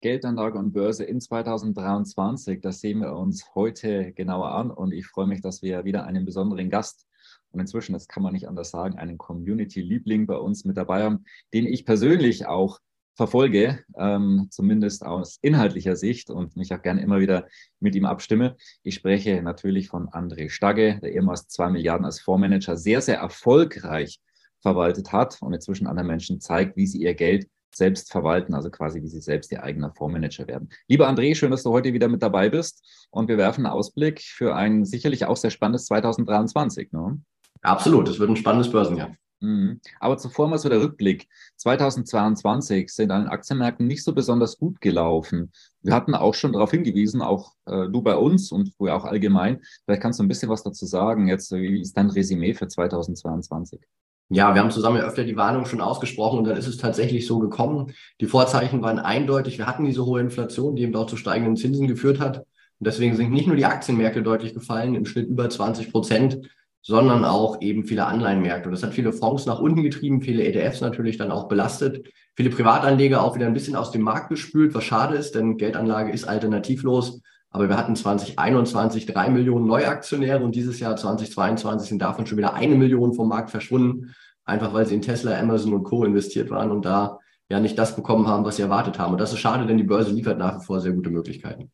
Geldanlage und Börse in 2023. Das sehen wir uns heute genauer an und ich freue mich, dass wir wieder einen besonderen Gast und inzwischen, das kann man nicht anders sagen, einen Community-Liebling bei uns mit dabei haben, den ich persönlich auch verfolge, ähm, zumindest aus inhaltlicher Sicht und mich auch gerne immer wieder mit ihm abstimme. Ich spreche natürlich von André Stagge, der ehemals zwei Milliarden als Fondsmanager sehr, sehr erfolgreich verwaltet hat und inzwischen anderen Menschen zeigt, wie sie ihr Geld selbst verwalten, also quasi wie sie selbst ihr eigener Fondsmanager werden. Lieber André, schön, dass du heute wieder mit dabei bist und wir werfen einen Ausblick für ein sicherlich auch sehr spannendes 2023. Ne? Absolut, es wird ein spannendes Börsenjahr. Mhm. Aber zuvor mal so der Rückblick. 2022 sind an den Aktienmärkten nicht so besonders gut gelaufen. Wir hatten auch schon darauf hingewiesen, auch äh, du bei uns und du auch allgemein. Vielleicht kannst du ein bisschen was dazu sagen. Jetzt, wie ist dein Resümee für 2022? Ja, wir haben zusammen ja öfter die Warnung schon ausgesprochen und dann ist es tatsächlich so gekommen. Die Vorzeichen waren eindeutig. Wir hatten diese hohe Inflation, die eben auch zu steigenden Zinsen geführt hat. Und deswegen sind nicht nur die Aktienmärkte deutlich gefallen, im Schnitt über 20 Prozent, sondern auch eben viele Anleihenmärkte. Und das hat viele Fonds nach unten getrieben, viele ETFs natürlich dann auch belastet, viele Privatanleger auch wieder ein bisschen aus dem Markt gespült, was schade ist, denn Geldanlage ist alternativlos. Aber wir hatten 2021 drei Millionen Neuaktionäre und dieses Jahr 2022 sind davon schon wieder eine Million vom Markt verschwunden, einfach weil sie in Tesla, Amazon und Co. investiert waren und da ja nicht das bekommen haben, was sie erwartet haben. Und das ist schade, denn die Börse liefert nach wie vor sehr gute Möglichkeiten.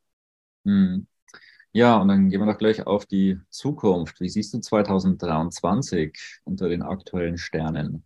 Hm. Ja, und dann gehen wir doch gleich auf die Zukunft. Wie siehst du 2023 unter den aktuellen Sternen?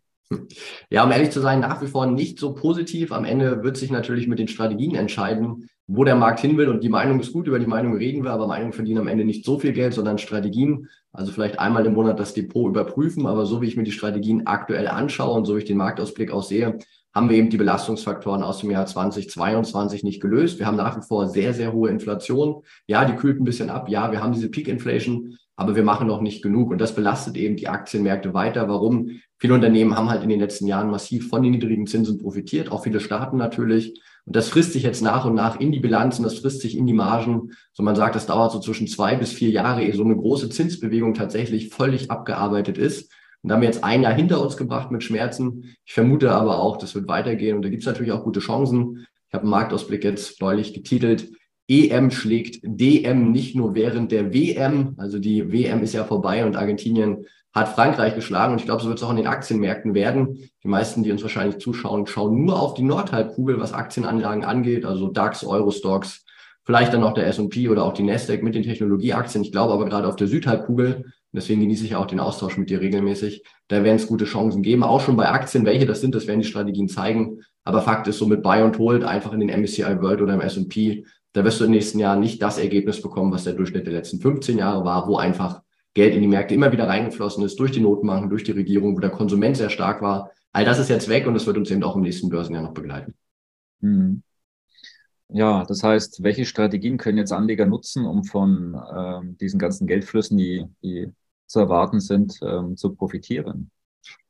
Ja, um ehrlich zu sein, nach wie vor nicht so positiv. Am Ende wird sich natürlich mit den Strategien entscheiden, wo der Markt hin will. Und die Meinung ist gut, über die Meinung reden wir, aber Meinungen verdienen am Ende nicht so viel Geld, sondern Strategien. Also vielleicht einmal im Monat das Depot überprüfen. Aber so wie ich mir die Strategien aktuell anschaue und so wie ich den Marktausblick auch sehe, haben wir eben die Belastungsfaktoren aus dem Jahr 2022 nicht gelöst. Wir haben nach wie vor sehr, sehr hohe Inflation. Ja, die kühlt ein bisschen ab. Ja, wir haben diese Peak Inflation, aber wir machen noch nicht genug. Und das belastet eben die Aktienmärkte weiter. Warum? Viele Unternehmen haben halt in den letzten Jahren massiv von den niedrigen Zinsen profitiert, auch viele Staaten natürlich. Und das frisst sich jetzt nach und nach in die Bilanzen, das frisst sich in die Margen. So man sagt, das dauert so zwischen zwei bis vier Jahre, ehe so eine große Zinsbewegung tatsächlich völlig abgearbeitet ist. Und da haben wir jetzt ein Jahr hinter uns gebracht mit Schmerzen. Ich vermute aber auch, das wird weitergehen. Und da gibt es natürlich auch gute Chancen. Ich habe einen Marktausblick jetzt neulich getitelt. EM schlägt DM nicht nur während der WM. Also die WM ist ja vorbei und Argentinien hat Frankreich geschlagen und ich glaube, so wird es auch in den Aktienmärkten werden. Die meisten, die uns wahrscheinlich zuschauen, schauen nur auf die Nordhalbkugel, was Aktienanlagen angeht, also DAX, Eurostocks, vielleicht dann noch der S&P oder auch die Nasdaq mit den Technologieaktien. Ich glaube aber gerade auf der Südhalbkugel, deswegen genieße ich auch den Austausch mit dir regelmäßig, da werden es gute Chancen geben, auch schon bei Aktien. Welche das sind, das werden die Strategien zeigen. Aber Fakt ist, so mit Buy und Hold einfach in den MSCI World oder im S&P, da wirst du den nächsten Jahren nicht das Ergebnis bekommen, was der Durchschnitt der letzten 15 Jahre war, wo einfach Geld in die Märkte immer wieder reingeflossen ist durch die Notenbanken, durch die Regierung, wo der Konsument sehr stark war. All das ist jetzt weg und das wird uns eben auch im nächsten Börsenjahr noch begleiten. Mhm. Ja, das heißt, welche Strategien können jetzt Anleger nutzen, um von ähm, diesen ganzen Geldflüssen, die, die zu erwarten sind, ähm, zu profitieren?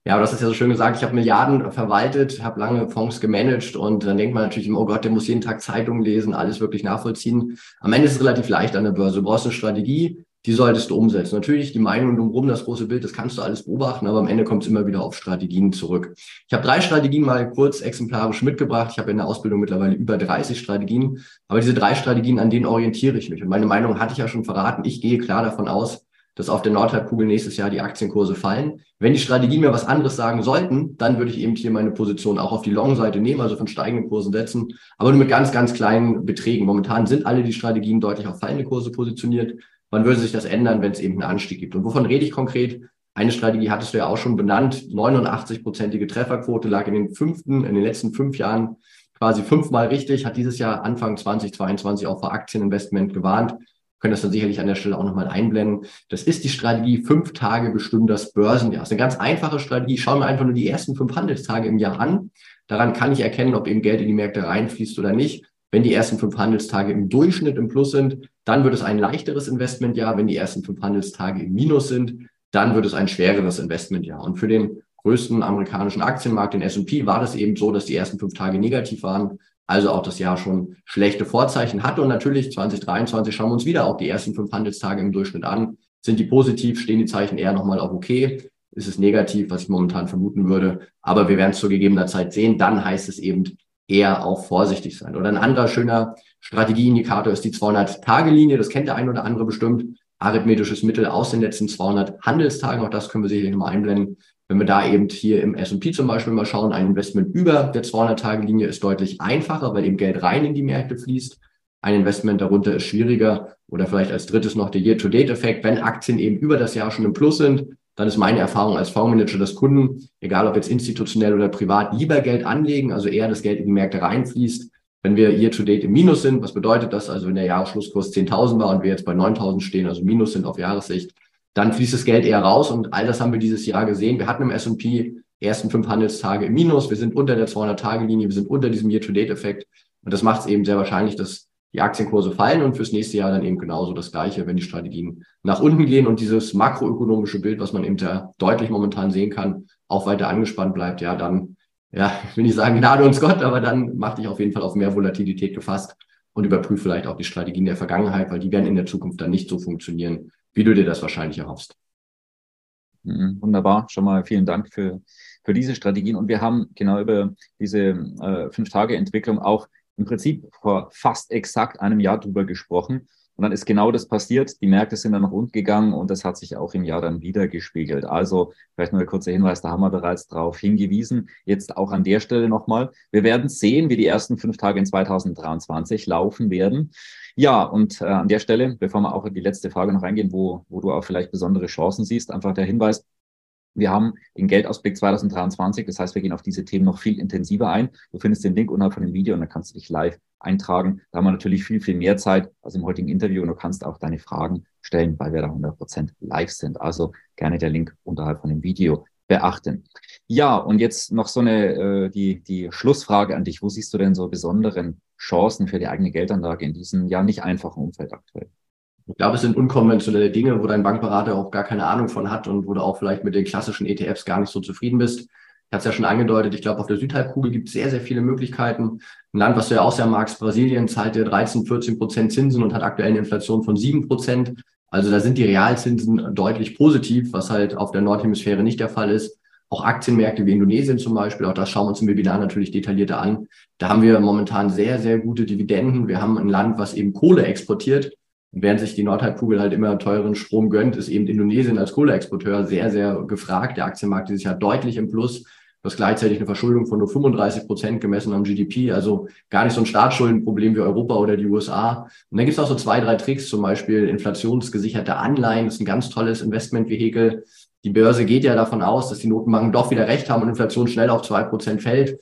Ja, das ist ja so schön gesagt. Ich habe Milliarden verwaltet, habe lange Fonds gemanagt und dann denkt man natürlich immer, oh Gott, der muss jeden Tag Zeitungen lesen, alles wirklich nachvollziehen. Am Ende ist es relativ leicht an der Börse. Du brauchst eine Strategie, die solltest du umsetzen. Natürlich die Meinung drumherum, das große Bild, das kannst du alles beobachten, aber am Ende kommt es immer wieder auf Strategien zurück. Ich habe drei Strategien mal kurz exemplarisch mitgebracht. Ich habe in der Ausbildung mittlerweile über 30 Strategien, aber diese drei Strategien, an denen orientiere ich mich. Und meine Meinung hatte ich ja schon verraten. Ich gehe klar davon aus, dass auf der Nordhalbkugel nächstes Jahr die Aktienkurse fallen. Wenn die Strategien mir was anderes sagen sollten, dann würde ich eben hier meine Position auch auf die Long-Seite nehmen, also von steigenden Kursen setzen, aber nur mit ganz, ganz kleinen Beträgen. Momentan sind alle die Strategien deutlich auf fallende Kurse positioniert. Wann würde sich das ändern, wenn es eben einen Anstieg gibt? Und wovon rede ich konkret? Eine Strategie hattest du ja auch schon benannt. 89-prozentige Trefferquote lag in den fünften, in den letzten fünf Jahren quasi fünfmal richtig, hat dieses Jahr Anfang 2022 auch vor Aktieninvestment gewarnt. Können das dann sicherlich an der Stelle auch nochmal einblenden. Das ist die Strategie, fünf Tage bestimmen das Börsenjahr. Das ist eine ganz einfache Strategie. Schauen wir einfach nur die ersten fünf Handelstage im Jahr an. Daran kann ich erkennen, ob eben Geld in die Märkte reinfließt oder nicht. Wenn die ersten fünf Handelstage im Durchschnitt im Plus sind, dann wird es ein leichteres Investmentjahr. Wenn die ersten fünf Handelstage im Minus sind, dann wird es ein schwereres Investmentjahr. Und für den größten amerikanischen Aktienmarkt, den S&P, war das eben so, dass die ersten fünf Tage negativ waren, also auch das Jahr schon schlechte Vorzeichen hatte. Und natürlich 2023 schauen wir uns wieder auch die ersten fünf Handelstage im Durchschnitt an. Sind die positiv, stehen die Zeichen eher nochmal auf okay? Ist es negativ, was ich momentan vermuten würde? Aber wir werden es zu gegebener Zeit sehen. Dann heißt es eben eher auch vorsichtig sein. Oder ein anderer schöner Strategieindikator ist die 200-Tage-Linie. Das kennt der ein oder andere bestimmt. Arithmetisches Mittel aus den letzten 200 Handelstagen. Auch das können wir sicherlich nochmal einblenden. Wenn wir da eben hier im S&P zum Beispiel mal schauen, ein Investment über der 200-Tage-Linie ist deutlich einfacher, weil eben Geld rein in die Märkte fließt. Ein Investment darunter ist schwieriger oder vielleicht als drittes noch der Year-to-Date-Effekt. Wenn Aktien eben über das Jahr schon im Plus sind, dann ist meine Erfahrung als Fondsmanager, dass Kunden, egal ob jetzt institutionell oder privat, lieber Geld anlegen, also eher das Geld in die Märkte reinfließt. Wenn wir Year-to-Date im Minus sind, was bedeutet das? Also wenn der Jahresschlusskurs 10.000 war und wir jetzt bei 9.000 stehen, also Minus sind auf Jahressicht, dann fließt das Geld eher raus und all das haben wir dieses Jahr gesehen. Wir hatten im S&P ersten fünf Handelstage im Minus, wir sind unter der 200-Tage-Linie, wir sind unter diesem Year-to-Date-Effekt. Und das macht es eben sehr wahrscheinlich, dass die Aktienkurse fallen und fürs nächste Jahr dann eben genauso das Gleiche, wenn die Strategien nach unten gehen und dieses makroökonomische Bild, was man eben da deutlich momentan sehen kann, auch weiter angespannt bleibt, ja, dann, ja, ich will nicht sagen Gnade uns Gott, aber dann mach dich auf jeden Fall auf mehr Volatilität gefasst und überprüfe vielleicht auch die Strategien der Vergangenheit, weil die werden in der Zukunft dann nicht so funktionieren, wie du dir das wahrscheinlich erhoffst. Mhm, wunderbar, schon mal vielen Dank für, für diese Strategien. Und wir haben genau über diese äh, Fünf-Tage-Entwicklung auch im Prinzip vor fast exakt einem Jahr drüber gesprochen. Und dann ist genau das passiert. Die Märkte sind dann nach unten gegangen und das hat sich auch im Jahr dann wieder gespiegelt. Also vielleicht nur ein kurzer Hinweis, da haben wir bereits darauf hingewiesen. Jetzt auch an der Stelle nochmal. Wir werden sehen, wie die ersten fünf Tage in 2023 laufen werden. Ja, und äh, an der Stelle, bevor wir auch in die letzte Frage noch reingehen, wo, wo du auch vielleicht besondere Chancen siehst, einfach der Hinweis, wir haben den Geldausblick 2023, das heißt, wir gehen auf diese Themen noch viel intensiver ein. Du findest den Link unterhalb von dem Video und dann kannst du dich live eintragen. Da haben wir natürlich viel, viel mehr Zeit als im heutigen Interview und du kannst auch deine Fragen stellen, weil wir da 100% live sind. Also gerne der Link unterhalb von dem Video beachten. Ja, und jetzt noch so eine, äh, die, die Schlussfrage an dich. Wo siehst du denn so besonderen Chancen für die eigene Geldanlage in diesem ja nicht einfachen Umfeld aktuell? Ich glaube, es sind unkonventionelle Dinge, wo dein Bankberater auch gar keine Ahnung von hat und wo du auch vielleicht mit den klassischen ETFs gar nicht so zufrieden bist. Ich hatte es ja schon angedeutet, ich glaube, auf der Südhalbkugel gibt es sehr, sehr viele Möglichkeiten. Ein Land, was du ja auch sehr magst, Brasilien, zahlt dir 13, 14 Prozent Zinsen und hat aktuell eine Inflation von 7 Prozent. Also da sind die Realzinsen deutlich positiv, was halt auf der Nordhemisphäre nicht der Fall ist. Auch Aktienmärkte wie Indonesien zum Beispiel, auch das schauen wir uns im Webinar natürlich detaillierter an. Da haben wir momentan sehr, sehr gute Dividenden. Wir haben ein Land, was eben Kohle exportiert während sich die Nordhalbkugel halt immer teuren Strom gönnt, ist eben Indonesien als Kohleexporteur sehr, sehr gefragt. Der Aktienmarkt dieses Jahr deutlich im Plus. Du hast gleichzeitig eine Verschuldung von nur 35 Prozent gemessen am GDP, also gar nicht so ein Staatsschuldenproblem wie Europa oder die USA. Und dann gibt es auch so zwei, drei Tricks, zum Beispiel inflationsgesicherte Anleihen, das ist ein ganz tolles Investmentvehikel. Die Börse geht ja davon aus, dass die Notenbanken doch wieder recht haben und Inflation schnell auf zwei Prozent fällt.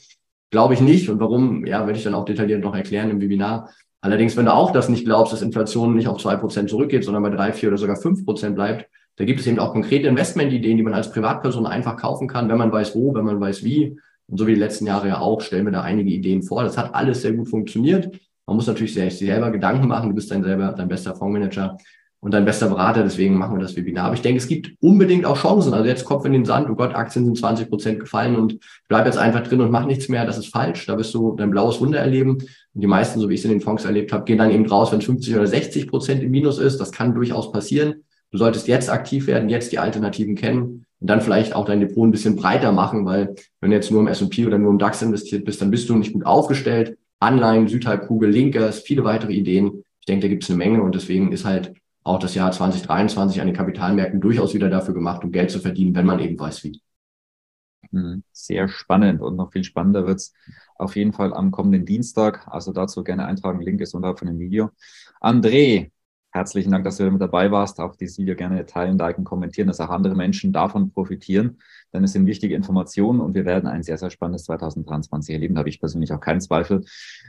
Glaube ich nicht. Und warum, ja, werde ich dann auch detailliert noch erklären im Webinar. Allerdings, wenn du auch das nicht glaubst, dass Inflation nicht auf zwei Prozent zurückgeht, sondern bei drei, vier oder sogar fünf Prozent bleibt, da gibt es eben auch konkrete Investmentideen, die man als Privatperson einfach kaufen kann, wenn man weiß wo, wenn man weiß wie. Und so wie die letzten Jahre ja auch, stellen wir da einige Ideen vor. Das hat alles sehr gut funktioniert. Man muss natürlich sehr, selber Gedanken machen. Du bist dein selber dein bester Fondsmanager und dein bester Berater. Deswegen machen wir das Webinar. Aber ich denke, es gibt unbedingt auch Chancen. Also jetzt Kopf in den Sand. Oh Gott, Aktien sind 20 Prozent gefallen und bleib jetzt einfach drin und mach nichts mehr. Das ist falsch. Da wirst du dein blaues Wunder erleben. Und die meisten, so wie ich es in den Fonds erlebt habe, gehen dann eben raus, wenn 50 oder 60 Prozent im Minus ist. Das kann durchaus passieren. Du solltest jetzt aktiv werden, jetzt die Alternativen kennen und dann vielleicht auch dein Depot ein bisschen breiter machen, weil wenn du jetzt nur im S&P oder nur im DAX investiert bist, dann bist du nicht gut aufgestellt. Anleihen, Südhalbkugel, Linkers, viele weitere Ideen. Ich denke, da gibt es eine Menge und deswegen ist halt auch das Jahr 2023 an den Kapitalmärkten durchaus wieder dafür gemacht, um Geld zu verdienen, wenn man eben weiß wie. Mhm. Sehr spannend und noch viel spannender wird's auf jeden Fall am kommenden Dienstag. Also dazu gerne eintragen. Link ist unterhalb von dem Video. André, herzlichen Dank, dass du mit dabei warst. Auch dieses Video gerne teilen, liken, kommentieren, dass auch andere Menschen davon profitieren. Denn es sind wichtige Informationen und wir werden ein sehr, sehr spannendes 2023 erleben. Da habe ich persönlich auch keinen Zweifel.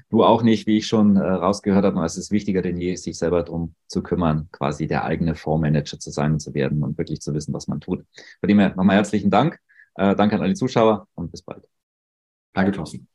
Du auch nicht, wie ich schon äh, rausgehört habe. Es ist wichtiger denn je, sich selber darum zu kümmern, quasi der eigene Fondsmanager zu sein und zu werden und wirklich zu wissen, was man tut. Von dem her nochmal herzlichen Dank. Äh, danke an alle Zuschauer und bis bald. Danke, Thorsten.